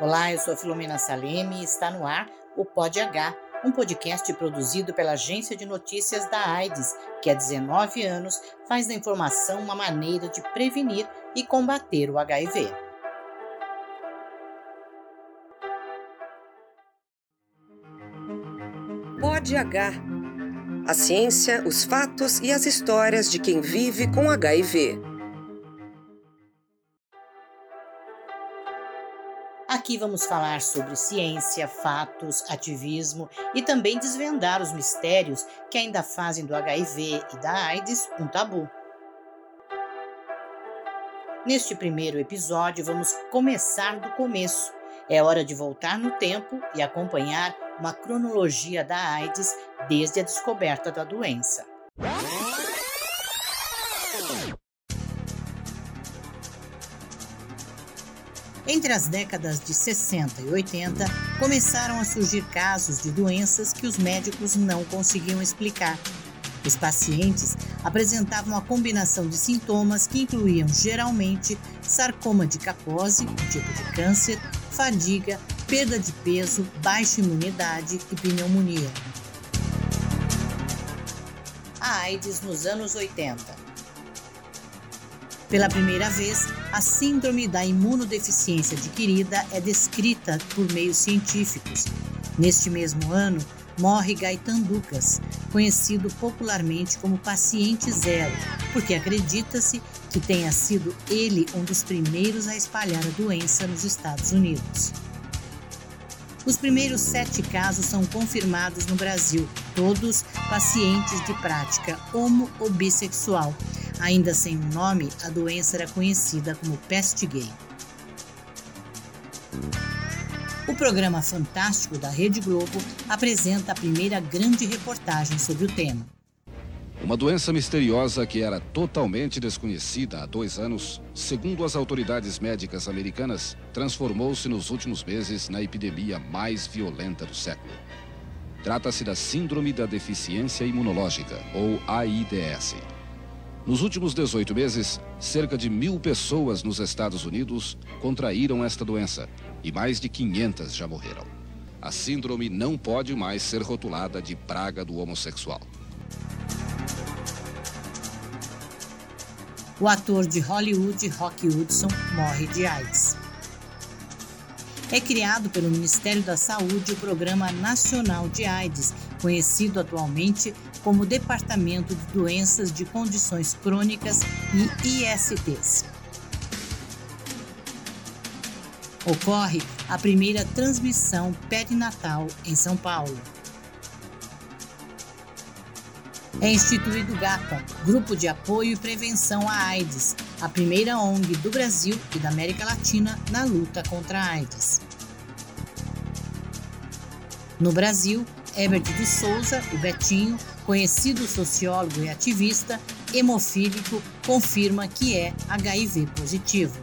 Olá, eu sou Filomena Saleme e está no ar o Pod H, um podcast produzido pela Agência de Notícias da AIDS, que há 19 anos faz da informação uma maneira de prevenir e combater o HIV. Pod H. A ciência, os fatos e as histórias de quem vive com HIV. Aqui vamos falar sobre ciência, fatos, ativismo e também desvendar os mistérios que ainda fazem do HIV e da AIDS um tabu. Neste primeiro episódio, vamos começar do começo. É hora de voltar no tempo e acompanhar uma cronologia da AIDS desde a descoberta da doença. Entre as décadas de 60 e 80, começaram a surgir casos de doenças que os médicos não conseguiam explicar. Os pacientes apresentavam a combinação de sintomas que incluíam geralmente sarcoma de Kaposi, um tipo de câncer, fadiga, perda de peso, baixa imunidade e pneumonia. A AIDS nos anos 80. Pela primeira vez, a síndrome da imunodeficiência adquirida é descrita por meios científicos. Neste mesmo ano, morre Gaetan Ducas, conhecido popularmente como paciente zero, porque acredita-se que tenha sido ele um dos primeiros a espalhar a doença nos Estados Unidos. Os primeiros sete casos são confirmados no Brasil, todos pacientes de prática homo ou bissexual, Ainda sem um nome, a doença era conhecida como peste gay. O programa Fantástico da Rede Globo apresenta a primeira grande reportagem sobre o tema. Uma doença misteriosa que era totalmente desconhecida há dois anos, segundo as autoridades médicas americanas, transformou-se nos últimos meses na epidemia mais violenta do século. Trata-se da Síndrome da Deficiência Imunológica, ou AIDS. Nos últimos 18 meses, cerca de mil pessoas nos Estados Unidos contraíram esta doença e mais de 500 já morreram. A síndrome não pode mais ser rotulada de praga do homossexual. O ator de Hollywood, Rock Hudson, morre de AIDS. É criado pelo Ministério da Saúde o Programa Nacional de AIDS, conhecido atualmente como Departamento de Doenças de Condições Crônicas e ISTs. Ocorre a primeira transmissão perinatal em São Paulo. É instituído GAPA, Grupo de Apoio e Prevenção à AIDS, a primeira ONG do Brasil e da América Latina na luta contra a AIDS. No Brasil, Herbert de Souza, o Betinho, conhecido sociólogo e ativista, hemofílico, confirma que é HIV positivo.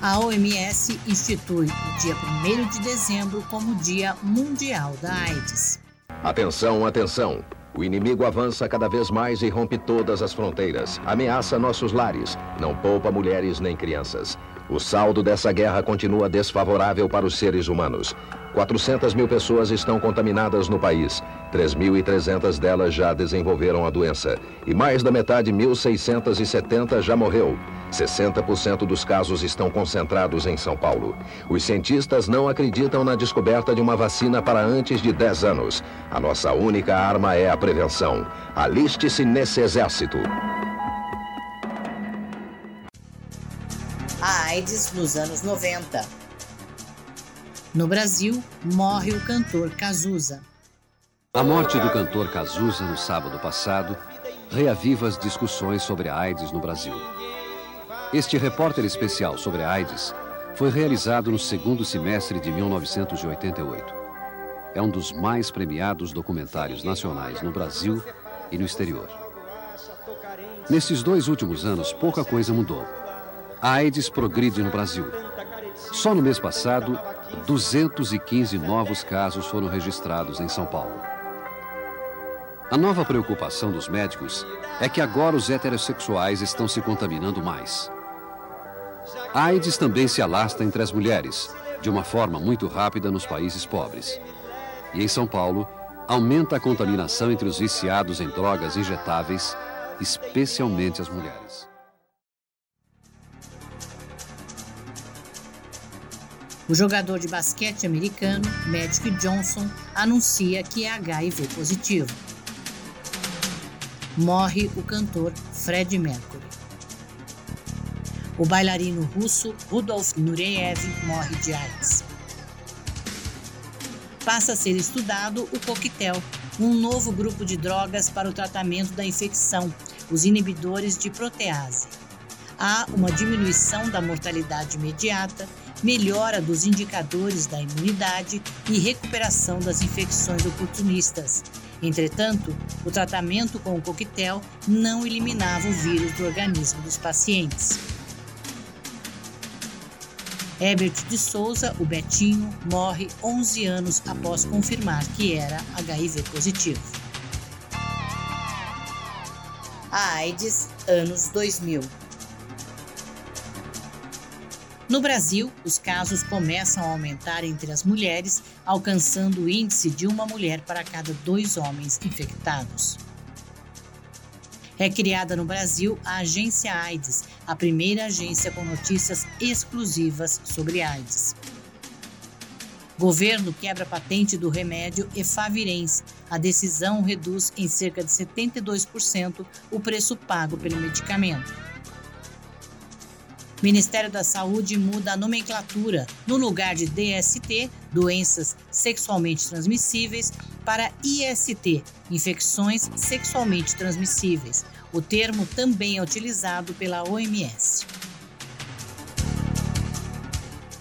A OMS institui o dia 1 de dezembro como Dia Mundial da AIDS. Atenção, atenção! O inimigo avança cada vez mais e rompe todas as fronteiras. Ameaça nossos lares. Não poupa mulheres nem crianças. O saldo dessa guerra continua desfavorável para os seres humanos. 400 mil pessoas estão contaminadas no país. 3.300 delas já desenvolveram a doença. E mais da metade, 1.670, já morreu. 60% dos casos estão concentrados em São Paulo. Os cientistas não acreditam na descoberta de uma vacina para antes de 10 anos. A nossa única arma é a prevenção. Aliste-se nesse exército. AIDS nos anos 90. No Brasil, morre o cantor Cazuza. A morte do cantor Cazuza no sábado passado reaviva as discussões sobre a AIDS no Brasil. Este repórter especial sobre a AIDS foi realizado no segundo semestre de 1988. É um dos mais premiados documentários nacionais no Brasil e no exterior. Nesses dois últimos anos, pouca coisa mudou. A AIDS progride no Brasil. Só no mês passado, 215 novos casos foram registrados em São Paulo. A nova preocupação dos médicos é que agora os heterossexuais estão se contaminando mais. A AIDS também se alastra entre as mulheres, de uma forma muito rápida nos países pobres. E em São Paulo, aumenta a contaminação entre os viciados em drogas injetáveis, especialmente as mulheres. O jogador de basquete americano, Magic Johnson, anuncia que é HIV positivo. Morre o cantor Fred Mercury. O bailarino russo Rudolf Nureyev morre de AIDS. Passa a ser estudado o coquetel, um novo grupo de drogas para o tratamento da infecção, os inibidores de protease. Há uma diminuição da mortalidade imediata melhora dos indicadores da imunidade e recuperação das infecções oportunistas. Entretanto, o tratamento com o coquetel não eliminava o vírus do organismo dos pacientes. Herbert de Souza, o Betinho, morre 11 anos após confirmar que era HIV positivo. A AIDS, anos 2000. No Brasil, os casos começam a aumentar entre as mulheres, alcançando o índice de uma mulher para cada dois homens infectados. É criada no Brasil a Agência AIDS, a primeira agência com notícias exclusivas sobre AIDS. Governo quebra patente do remédio Efavirenz. A decisão reduz em cerca de 72% o preço pago pelo medicamento. Ministério da Saúde muda a nomenclatura no lugar de DST, doenças sexualmente transmissíveis, para IST, infecções sexualmente transmissíveis. O termo também é utilizado pela OMS.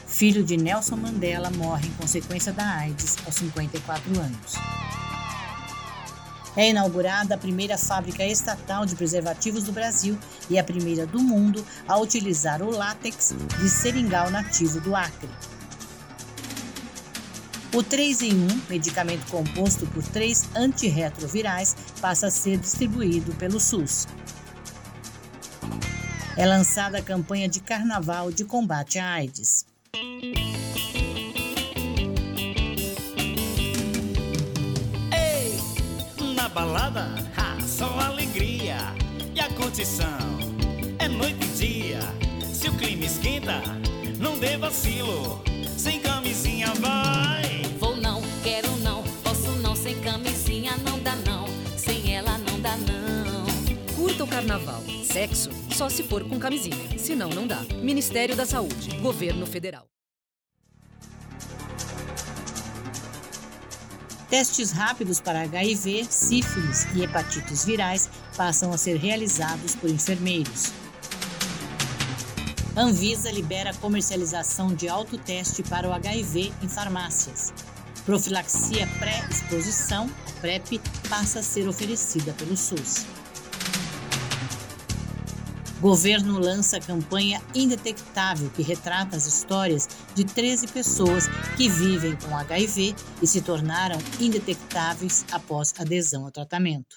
Filho de Nelson Mandela morre em consequência da AIDS aos 54 anos. É inaugurada a primeira fábrica estatal de preservativos do Brasil e a primeira do mundo a utilizar o látex de seringal nativo do Acre. O 3 em 1, medicamento composto por três antirretrovirais, passa a ser distribuído pelo SUS. É lançada a campanha de carnaval de combate à AIDS. Balada, ha, só alegria. E a curtição é noite e dia. Se o clima esquenta, não dê vacilo. Sem camisinha vai. Vou não, quero não, posso não. Sem camisinha não dá não. Sem ela não dá não. Curta o carnaval. Sexo só se for com camisinha. Senão não dá. Ministério da Saúde. Governo Federal. Testes rápidos para HIV, sífilis e hepatites virais passam a ser realizados por enfermeiros. Anvisa libera comercialização de autoteste para o HIV em farmácias. Profilaxia pré-exposição, PrEP, passa a ser oferecida pelo SUS. Governo lança a campanha Indetectável, que retrata as histórias de 13 pessoas que vivem com HIV e se tornaram indetectáveis após adesão ao tratamento.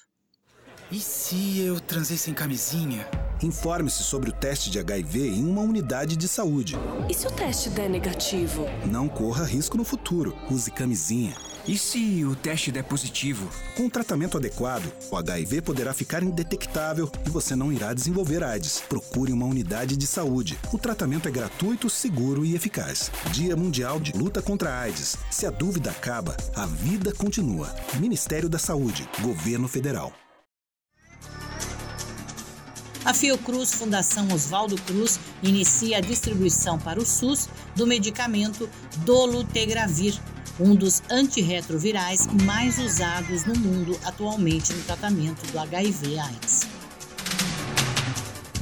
E se eu transei sem camisinha? Informe-se sobre o teste de HIV em uma unidade de saúde. E se o teste der negativo? Não corra risco no futuro. Use camisinha. E se o teste der positivo? Com o tratamento adequado, o HIV poderá ficar indetectável e você não irá desenvolver AIDS. Procure uma unidade de saúde. O tratamento é gratuito, seguro e eficaz. Dia Mundial de Luta contra a AIDS. Se a dúvida acaba, a vida continua. Ministério da Saúde, Governo Federal. A Fiocruz Fundação Oswaldo Cruz inicia a distribuição para o SUS do medicamento Dolutegravir um dos antirretrovirais mais usados no mundo atualmente no tratamento do HIV/AIDS.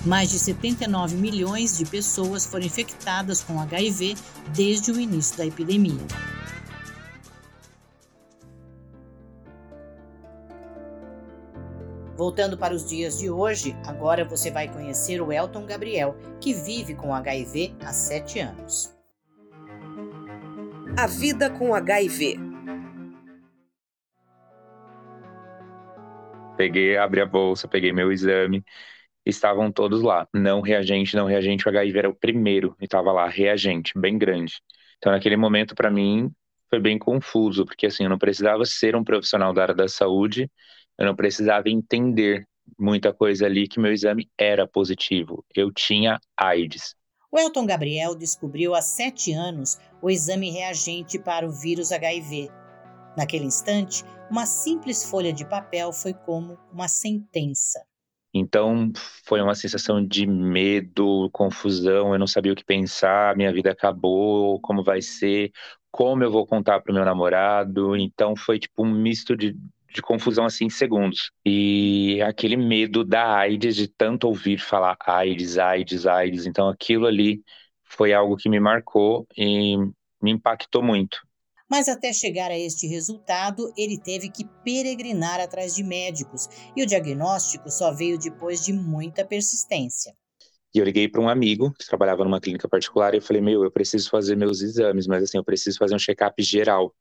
Mais de 79 milhões de pessoas foram infectadas com HIV desde o início da epidemia. Voltando para os dias de hoje, agora você vai conhecer o Elton Gabriel, que vive com HIV há sete anos. A vida com HIV. Peguei, abri a bolsa, peguei meu exame estavam todos lá. Não reagente, não reagente, o HIV era o primeiro e estava lá, reagente, bem grande. Então, naquele momento, para mim, foi bem confuso, porque assim, eu não precisava ser um profissional da área da saúde, eu não precisava entender muita coisa ali que meu exame era positivo. Eu tinha AIDS. O Elton Gabriel descobriu há sete anos o exame reagente para o vírus HIV. Naquele instante, uma simples folha de papel foi como uma sentença. Então foi uma sensação de medo, confusão, eu não sabia o que pensar, minha vida acabou, como vai ser, como eu vou contar para o meu namorado. Então foi tipo um misto de, de confusão assim em segundos. E aquele medo da AIDS, de tanto ouvir falar AIDS, AIDS, AIDS. Então aquilo ali foi algo que me marcou e me impactou muito. Mas até chegar a este resultado, ele teve que peregrinar atrás de médicos e o diagnóstico só veio depois de muita persistência. E eu liguei para um amigo que trabalhava numa clínica particular e eu falei: Meu, eu preciso fazer meus exames, mas assim, eu preciso fazer um check-up geral.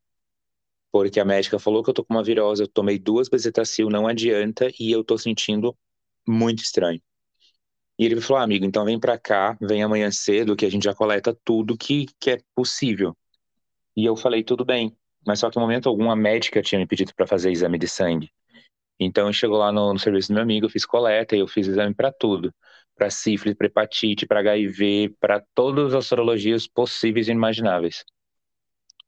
Porque a médica falou que eu tô com uma virose, eu tomei duas bezetacil, não adianta, e eu tô sentindo muito estranho. E ele falou: ah, Amigo, então vem para cá, vem amanhã cedo, que a gente já coleta tudo que, que é possível. E eu falei, tudo bem. Mas só que em momento algum médica tinha me pedido para fazer exame de sangue. Então chegou lá no, no, serviço do meu amigo, eu fiz coleta e eu fiz exame para tudo. Para sífilis, para hepatite, para HIV, para todas as sorologias possíveis e imagináveis.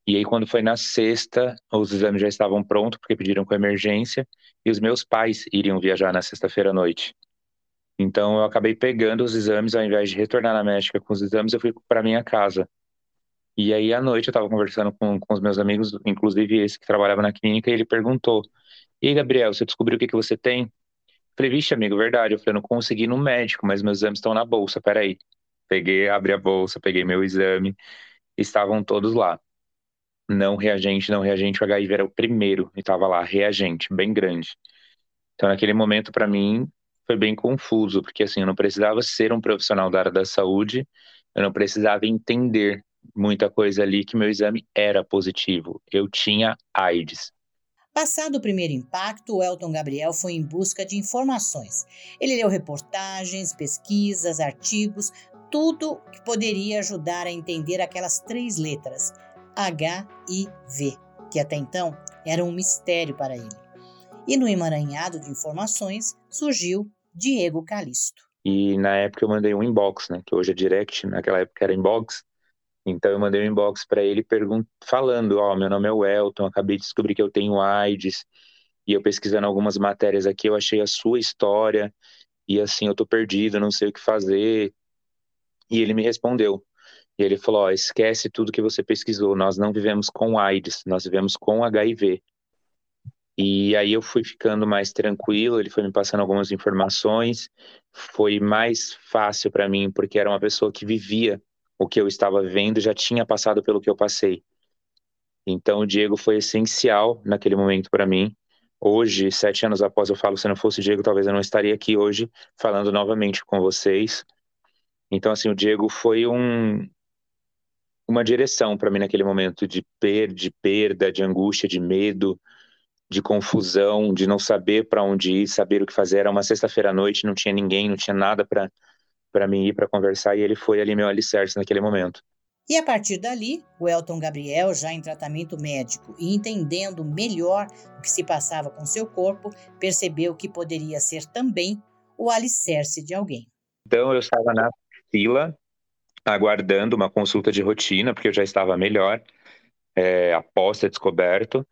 E aí quando foi na sexta, os exames já estavam prontos porque pediram com emergência e os meus pais iriam viajar na sexta-feira à noite. Então eu acabei pegando os exames ao invés de retornar na médica com os exames, eu fui para minha casa. E aí, à noite, eu estava conversando com, com os meus amigos, inclusive esse que trabalhava na clínica, e ele perguntou: E Gabriel, você descobriu o que, que você tem? falei, vixe, amigo, verdade. Eu falei, não consegui no médico, mas meus exames estão na bolsa, peraí. Peguei, abri a bolsa, peguei meu exame, estavam todos lá. Não reagente, não reagente, o HIV era o primeiro, e estava lá, reagente, bem grande. Então, naquele momento, para mim, foi bem confuso, porque assim, eu não precisava ser um profissional da área da saúde, eu não precisava entender muita coisa ali que meu exame era positivo. Eu tinha AIDS. Passado o primeiro impacto, o Elton Gabriel foi em busca de informações. Ele leu reportagens, pesquisas, artigos, tudo que poderia ajudar a entender aquelas três letras, H I V, que até então eram um mistério para ele. E no emaranhado de informações surgiu Diego Calisto. E na época eu mandei um inbox, né, que hoje é direct, naquela época era inbox, então eu mandei um inbox para ele falando, ó, oh, meu nome é Welton, acabei de descobrir que eu tenho AIDS, e eu pesquisando algumas matérias aqui, eu achei a sua história, e assim, eu tô perdido, não sei o que fazer. E ele me respondeu. E ele falou: ó, esquece tudo que você pesquisou, nós não vivemos com AIDS, nós vivemos com HIV. E aí eu fui ficando mais tranquilo, ele foi me passando algumas informações, foi mais fácil para mim, porque era uma pessoa que vivia o que eu estava vendo já tinha passado pelo que eu passei. Então, o Diego foi essencial naquele momento para mim. Hoje, sete anos após, eu falo: se não fosse o Diego, talvez eu não estaria aqui hoje falando novamente com vocês. Então, assim, o Diego foi um, uma direção para mim naquele momento de, per, de perda, de angústia, de medo, de confusão, de não saber para onde ir, saber o que fazer. Era uma sexta-feira à noite, não tinha ninguém, não tinha nada para para mim ir para conversar e ele foi ali meu alicerce naquele momento. E a partir dali, o Elton Gabriel, já em tratamento médico e entendendo melhor o que se passava com seu corpo, percebeu que poderia ser também o alicerce de alguém. Então eu estava na fila, aguardando uma consulta de rotina, porque eu já estava melhor, é, após ter descoberto.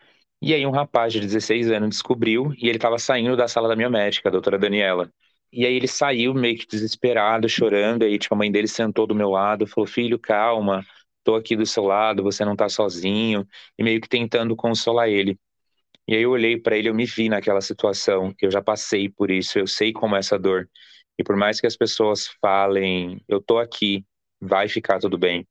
E aí um rapaz de 16 anos descobriu e ele estava saindo da sala da minha médica, a doutora Daniela. E aí ele saiu meio que desesperado, chorando. Aí, tipo, a mãe dele sentou do meu lado, falou: Filho, calma, tô aqui do seu lado, você não tá sozinho. E meio que tentando consolar ele. E aí eu olhei para ele, eu me vi naquela situação. Eu já passei por isso, eu sei como é essa dor. E por mais que as pessoas falem, eu tô aqui, vai ficar tudo bem,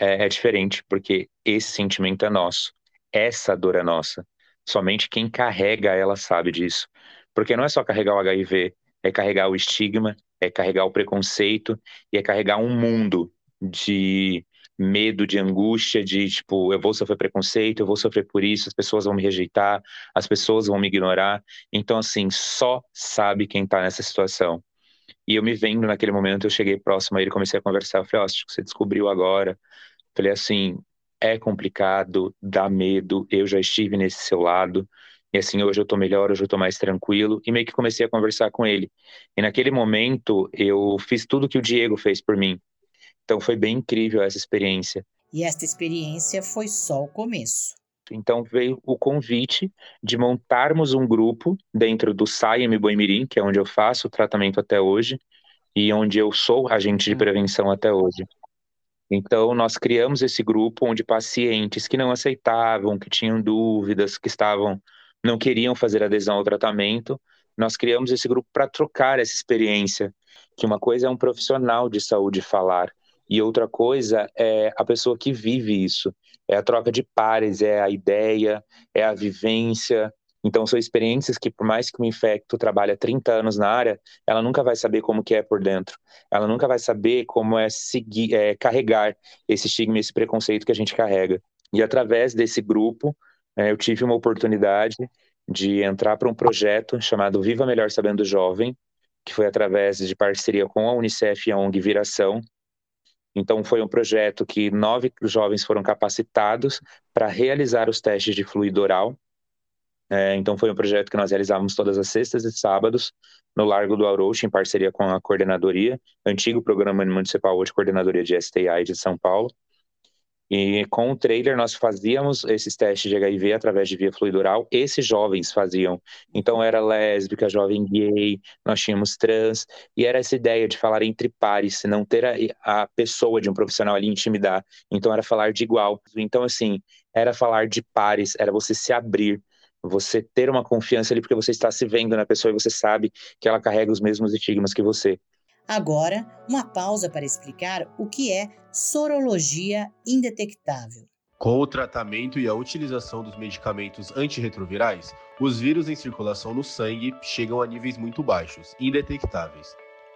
é, é diferente, porque esse sentimento é nosso. Essa dor é nossa. Somente quem carrega ela sabe disso. Porque não é só carregar o HIV, é carregar o estigma, é carregar o preconceito e é carregar um mundo de medo, de angústia, de tipo, eu vou sofrer preconceito, eu vou sofrer por isso, as pessoas vão me rejeitar, as pessoas vão me ignorar. Então, assim, só sabe quem tá nessa situação. E eu me vendo naquele momento, eu cheguei próximo a ele, comecei a conversar, eu falei, ó, oh, você descobriu agora. Falei assim, é complicado, dá medo, eu já estive nesse seu lado, e assim, hoje eu tô melhor, hoje eu tô mais tranquilo, e meio que comecei a conversar com ele. E naquele momento, eu fiz tudo que o Diego fez por mim. Então foi bem incrível essa experiência. E esta experiência foi só o começo. Então veio o convite de montarmos um grupo dentro do SAIM Boimirim, que é onde eu faço o tratamento até hoje e onde eu sou agente de prevenção até hoje. Então nós criamos esse grupo onde pacientes que não aceitavam, que tinham dúvidas, que estavam não queriam fazer adesão ao tratamento, nós criamos esse grupo para trocar essa experiência, que uma coisa é um profissional de saúde falar e outra coisa é a pessoa que vive isso. É a troca de pares, é a ideia, é a vivência. Então são experiências que por mais que o infecto trabalhe 30 anos na área, ela nunca vai saber como que é por dentro. Ela nunca vai saber como é seguir, é, carregar esse estigma, esse preconceito que a gente carrega. E através desse grupo, é, eu tive uma oportunidade de entrar para um projeto chamado Viva Melhor Sabendo Jovem, que foi através de parceria com a Unicef e a ONG Viração. Então, foi um projeto que nove jovens foram capacitados para realizar os testes de fluido oral. É, então, foi um projeto que nós realizávamos todas as sextas e sábados no Largo do Auroche, em parceria com a coordenadoria, antigo programa municipal, hoje coordenadoria de STI de São Paulo. E com o trailer nós fazíamos esses testes de HIV através de via fluidural, esses jovens faziam. Então era lésbica, jovem gay, nós tínhamos trans, e era essa ideia de falar entre pares, não ter a, a pessoa de um profissional ali intimidar. Então era falar de igual. Então assim, era falar de pares, era você se abrir, você ter uma confiança ali porque você está se vendo na pessoa e você sabe que ela carrega os mesmos estigmas que você. Agora, uma pausa para explicar o que é sorologia indetectável. Com o tratamento e a utilização dos medicamentos antirretrovirais, os vírus em circulação no sangue chegam a níveis muito baixos, indetectáveis.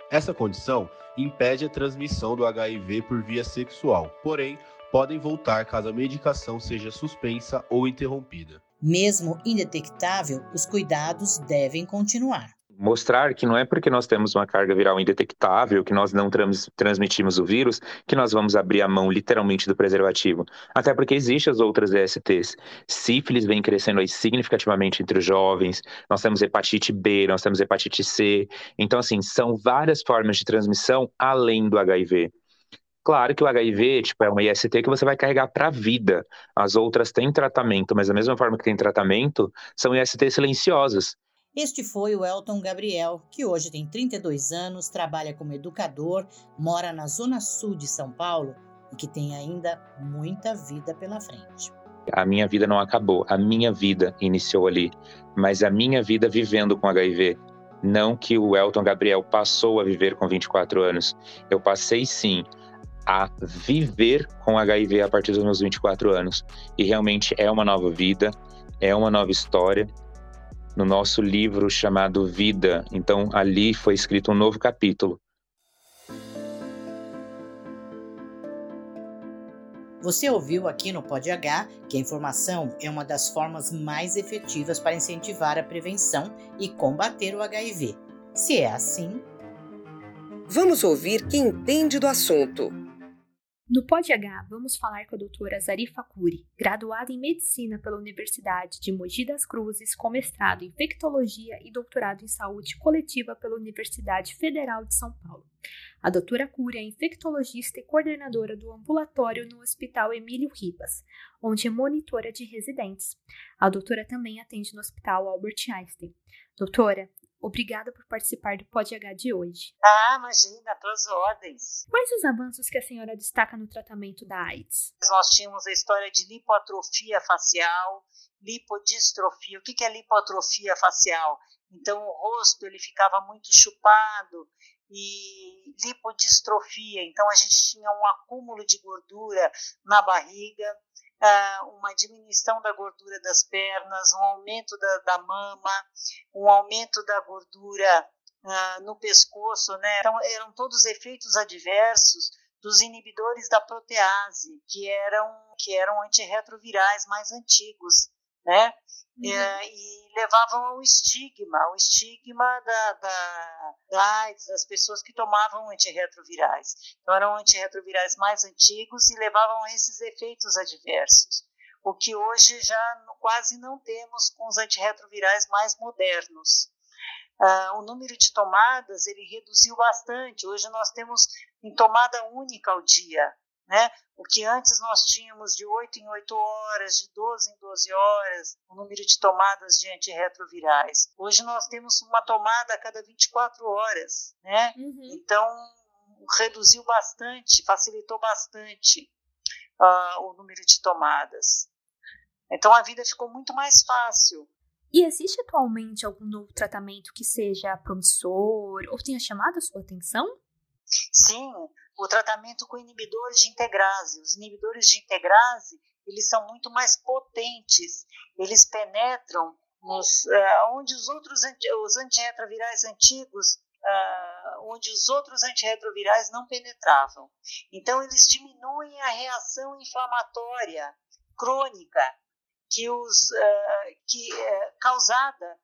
Essa condição impede a transmissão do HIV por via sexual, porém, podem voltar caso a medicação seja suspensa ou interrompida. Mesmo indetectável, os cuidados devem continuar mostrar que não é porque nós temos uma carga viral indetectável, que nós não trans transmitimos o vírus, que nós vamos abrir a mão literalmente do preservativo. Até porque existem as outras ESTs. Sífilis vem crescendo aí significativamente entre os jovens, nós temos hepatite B, nós temos hepatite C. Então, assim, são várias formas de transmissão além do HIV. Claro que o HIV, tipo, é uma IST que você vai carregar para a vida. As outras têm tratamento, mas da mesma forma que tem tratamento, são ISTs silenciosas. Este foi o Elton Gabriel, que hoje tem 32 anos, trabalha como educador, mora na zona sul de São Paulo e que tem ainda muita vida pela frente. A minha vida não acabou, a minha vida iniciou ali, mas a minha vida vivendo com HIV. Não que o Elton Gabriel passou a viver com 24 anos. Eu passei sim a viver com HIV a partir dos meus 24 anos. E realmente é uma nova vida, é uma nova história no nosso livro chamado Vida. Então, ali foi escrito um novo capítulo. Você ouviu aqui no Pod H que a informação é uma das formas mais efetivas para incentivar a prevenção e combater o HIV. Se é assim, vamos ouvir quem entende do assunto. No Pod H, vamos falar com a doutora Zarifa Curi, graduada em Medicina pela Universidade de Mogi das Cruzes, com mestrado em Infectologia e doutorado em Saúde Coletiva pela Universidade Federal de São Paulo. A doutora Curi é infectologista e coordenadora do ambulatório no Hospital Emílio Ribas, onde é monitora de residentes. A doutora também atende no Hospital Albert Einstein. Doutora, Obrigada por participar do Pod H de hoje. Ah, imagina, todas ordens. Quais os avanços que a senhora destaca no tratamento da AIDS? Nós tínhamos a história de lipoatrofia facial, lipodistrofia. O que é lipoatrofia facial? Então o rosto ele ficava muito chupado e lipodistrofia. Então a gente tinha um acúmulo de gordura na barriga uma diminuição da gordura das pernas, um aumento da, da mama, um aumento da gordura uh, no pescoço, né? Então, eram todos efeitos adversos dos inibidores da protease, que eram, que eram antirretrovirais mais antigos. Né? Uhum. É, e levavam ao estigma, o estigma da, da, da AIDS, das pessoas que tomavam antirretrovirais. Então, eram antirretrovirais mais antigos e levavam a esses efeitos adversos, o que hoje já quase não temos com os antirretrovirais mais modernos. Uh, o número de tomadas ele reduziu bastante. Hoje nós temos em tomada única ao dia. Né? O que antes nós tínhamos de 8 em 8 horas, de 12 em 12 horas, o número de tomadas de antirretrovirais. Hoje nós temos uma tomada a cada 24 horas. Né? Uhum. Então, reduziu bastante, facilitou bastante uh, o número de tomadas. Então, a vida ficou muito mais fácil. E existe atualmente algum novo tratamento que seja promissor ou tenha chamado a sua atenção? Sim, o tratamento com inibidores de integrase. Os inibidores de integrase, eles são muito mais potentes. Eles penetram nos, uh, onde os outros os antirretrovirais antigos, uh, onde os outros antirretrovirais não penetravam. Então, eles diminuem a reação inflamatória crônica que os, uh, que é causada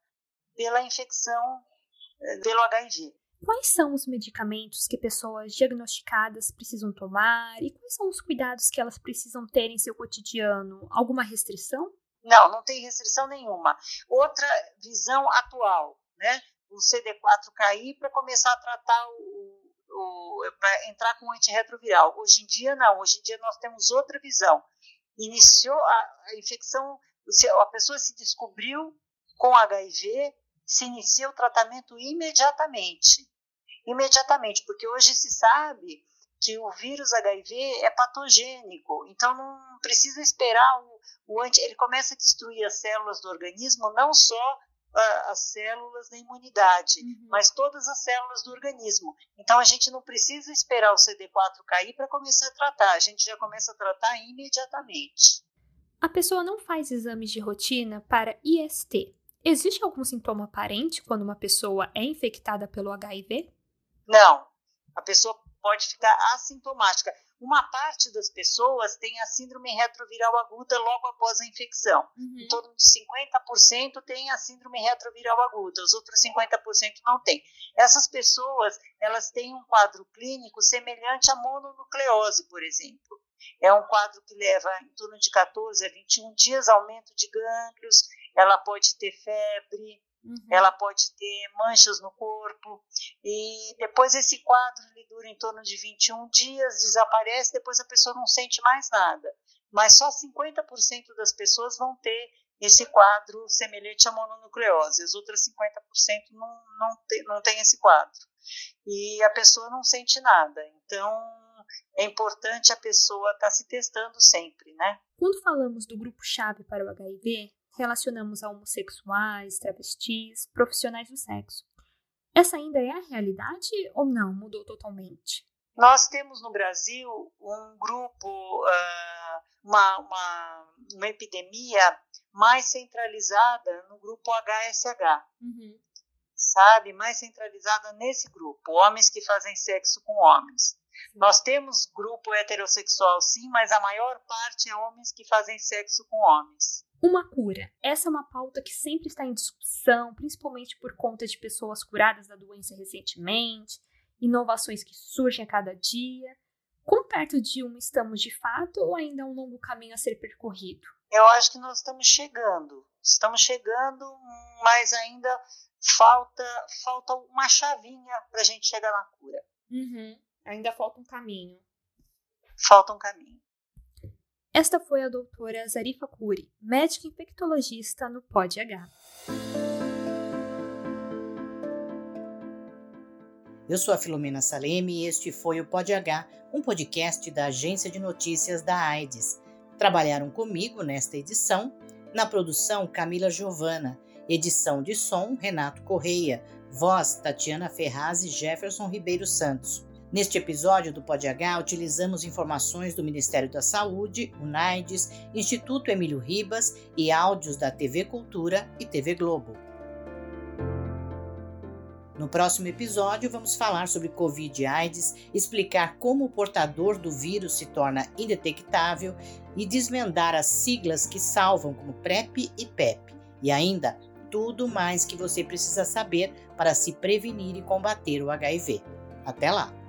pela infecção pelo HIV. Quais são os medicamentos que pessoas diagnosticadas precisam tomar e quais são os cuidados que elas precisam ter em seu cotidiano? Alguma restrição? Não, não tem restrição nenhuma. Outra visão atual, né? O CD4 cair para começar a tratar o, o para entrar com antirretroviral. Hoje em dia não, hoje em dia nós temos outra visão. Iniciou a, a infecção, a pessoa se descobriu com HIV, se inicia o tratamento imediatamente imediatamente, porque hoje se sabe que o vírus HIV é patogênico, então não precisa esperar o, o anti, ele começa a destruir as células do organismo, não só as células da imunidade, uhum. mas todas as células do organismo. Então a gente não precisa esperar o CD4 cair para começar a tratar, a gente já começa a tratar imediatamente. A pessoa não faz exames de rotina para IST. Existe algum sintoma aparente quando uma pessoa é infectada pelo HIV? Não, a pessoa pode ficar assintomática. Uma parte das pessoas tem a síndrome retroviral aguda logo após a infecção. Uhum. Em torno de 50% tem a síndrome retroviral aguda, os outros 50% não tem. Essas pessoas, elas têm um quadro clínico semelhante à mononucleose, por exemplo. É um quadro que leva em torno de 14 a 21 dias, aumento de gânglios, ela pode ter febre, Uhum. Ela pode ter manchas no corpo e depois esse quadro ele dura em torno de 21 dias, desaparece, depois a pessoa não sente mais nada. Mas só 50% das pessoas vão ter esse quadro semelhante à mononucleose, as outras 50% não, não, tem, não tem esse quadro. E a pessoa não sente nada. Então, é importante a pessoa estar tá se testando sempre, né? Quando falamos do grupo-chave para o HIV, relacionamos a homossexuais, travestis, profissionais do sexo. Essa ainda é a realidade ou não? Mudou totalmente? Nós temos no Brasil um grupo, uh, uma, uma, uma, epidemia mais centralizada no grupo HSH. Uhum. Sabe? Mais centralizada nesse grupo. Homens que fazem sexo com homens. Nós temos grupo heterossexual, sim, mas a maior parte é homens que fazem sexo com homens. Uma cura. Essa é uma pauta que sempre está em discussão, principalmente por conta de pessoas curadas da doença recentemente, inovações que surgem a cada dia. Quão perto de uma estamos de fato ou ainda há um longo caminho a ser percorrido? Eu acho que nós estamos chegando. Estamos chegando, mas ainda falta, falta uma chavinha para a gente chegar na cura. Uhum. Ainda falta um caminho. Falta um caminho. Esta foi a doutora Zarifa Curi, médica infectologista no POD-H. Eu sou a Filomena Saleme e este foi o POD-H, um podcast da Agência de Notícias da AIDS. Trabalharam comigo nesta edição, na produção Camila Giovana, edição de som Renato Correia, voz Tatiana Ferraz e Jefferson Ribeiro Santos. Neste episódio do Pod H, utilizamos informações do Ministério da Saúde, UNAIDS, Instituto Emílio Ribas e áudios da TV Cultura e TV Globo. No próximo episódio, vamos falar sobre Covid e AIDS, explicar como o portador do vírus se torna indetectável e desvendar as siglas que salvam, como PrEP e PEP. E ainda, tudo mais que você precisa saber para se prevenir e combater o HIV. Até lá!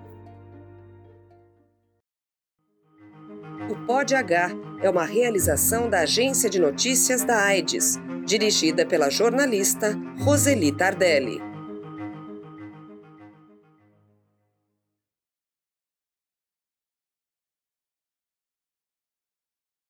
O Pod H é uma realização da Agência de Notícias da AIDS, dirigida pela jornalista Roseli Tardelli.